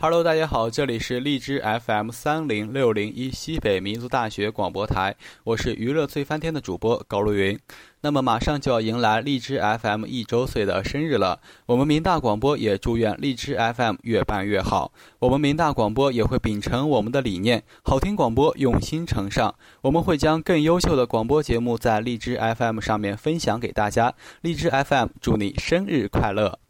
Hello，大家好，这里是荔枝 FM 三零六零一西北民族大学广播台，我是娱乐最翻天的主播高露云。那么马上就要迎来荔枝 FM 一周岁的生日了，我们民大广播也祝愿荔枝 FM 越办越好。我们民大广播也会秉承我们的理念，好听广播用心呈上。我们会将更优秀的广播节目在荔枝 FM 上面分享给大家。荔枝 FM 祝你生日快乐！